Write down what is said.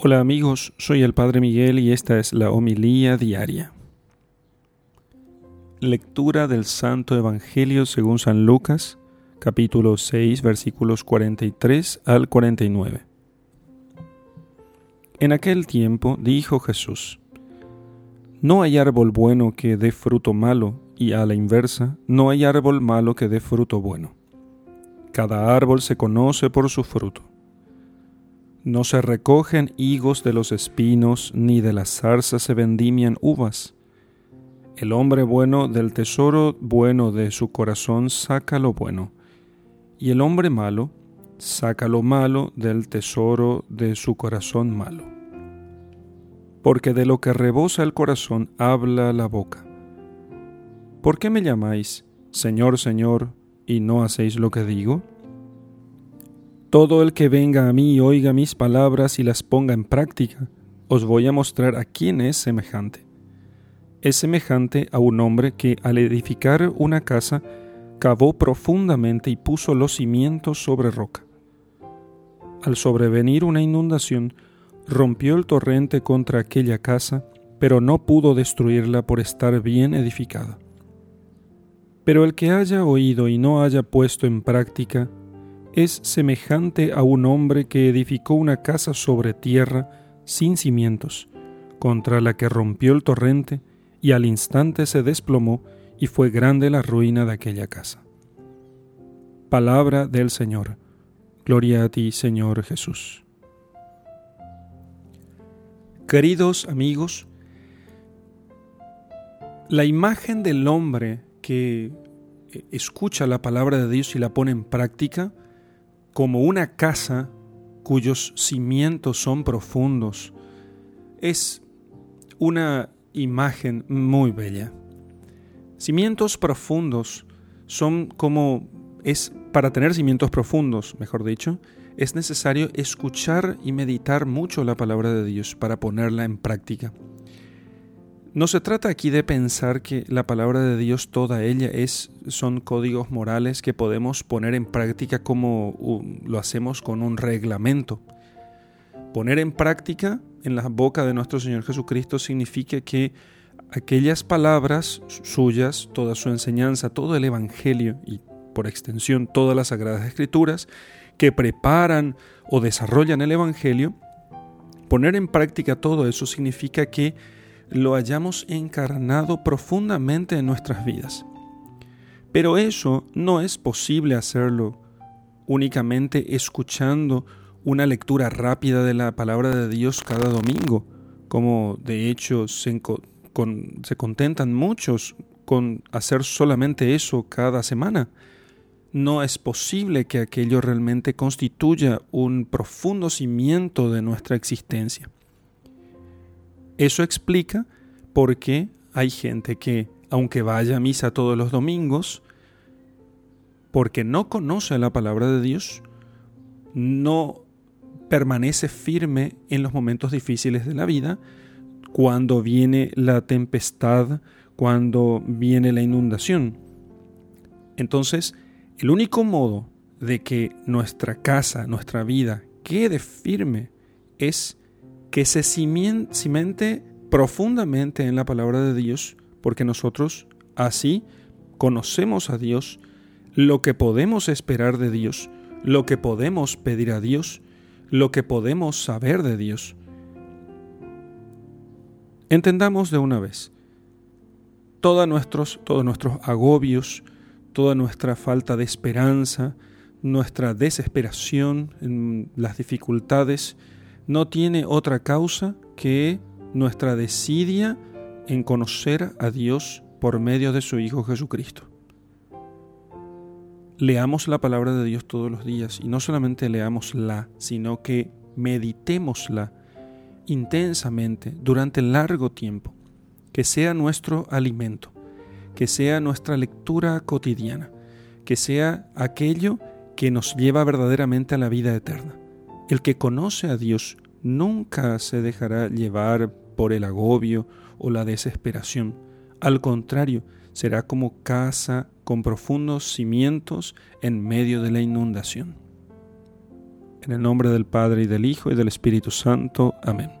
Hola amigos, soy el Padre Miguel y esta es la homilía diaria. Lectura del Santo Evangelio según San Lucas, capítulo 6, versículos 43 al 49. En aquel tiempo dijo Jesús, No hay árbol bueno que dé fruto malo, y a la inversa, no hay árbol malo que dé fruto bueno. Cada árbol se conoce por su fruto. No se recogen higos de los espinos, ni de las zarzas se vendimian uvas. El hombre bueno del tesoro bueno de su corazón saca lo bueno, y el hombre malo saca lo malo del tesoro de su corazón malo. Porque de lo que rebosa el corazón habla la boca. ¿Por qué me llamáis Señor, Señor, y no hacéis lo que digo? Todo el que venga a mí y oiga mis palabras y las ponga en práctica, os voy a mostrar a quién es semejante. Es semejante a un hombre que al edificar una casa cavó profundamente y puso los cimientos sobre roca. Al sobrevenir una inundación, rompió el torrente contra aquella casa, pero no pudo destruirla por estar bien edificada. Pero el que haya oído y no haya puesto en práctica, es semejante a un hombre que edificó una casa sobre tierra sin cimientos, contra la que rompió el torrente y al instante se desplomó y fue grande la ruina de aquella casa. Palabra del Señor. Gloria a ti, Señor Jesús. Queridos amigos, la imagen del hombre que escucha la palabra de Dios y la pone en práctica como una casa cuyos cimientos son profundos. Es una imagen muy bella. Cimientos profundos son como es para tener cimientos profundos, mejor dicho, es necesario escuchar y meditar mucho la palabra de Dios para ponerla en práctica. No se trata aquí de pensar que la palabra de Dios toda ella es son códigos morales que podemos poner en práctica como lo hacemos con un reglamento. Poner en práctica en la boca de nuestro Señor Jesucristo significa que aquellas palabras suyas, toda su enseñanza, todo el Evangelio y por extensión todas las Sagradas Escrituras que preparan o desarrollan el Evangelio, poner en práctica todo eso significa que lo hayamos encarnado profundamente en nuestras vidas. Pero eso no es posible hacerlo únicamente escuchando una lectura rápida de la palabra de Dios cada domingo, como de hecho se, se contentan muchos con hacer solamente eso cada semana. No es posible que aquello realmente constituya un profundo cimiento de nuestra existencia. Eso explica por qué hay gente que, aunque vaya a misa todos los domingos, porque no conoce la palabra de Dios, no permanece firme en los momentos difíciles de la vida, cuando viene la tempestad, cuando viene la inundación. Entonces, el único modo de que nuestra casa, nuestra vida quede firme es que se cimente profundamente en la palabra de Dios, porque nosotros así conocemos a Dios, lo que podemos esperar de Dios, lo que podemos pedir a Dios, lo que podemos saber de Dios. Entendamos de una vez, todos nuestros, todos nuestros agobios, toda nuestra falta de esperanza, nuestra desesperación en las dificultades, no tiene otra causa que nuestra desidia en conocer a Dios por medio de su Hijo Jesucristo. Leamos la palabra de Dios todos los días y no solamente leámosla, sino que meditémosla intensamente durante largo tiempo, que sea nuestro alimento, que sea nuestra lectura cotidiana, que sea aquello que nos lleva verdaderamente a la vida eterna. El que conoce a Dios nunca se dejará llevar por el agobio o la desesperación. Al contrario, será como casa con profundos cimientos en medio de la inundación. En el nombre del Padre y del Hijo y del Espíritu Santo. Amén.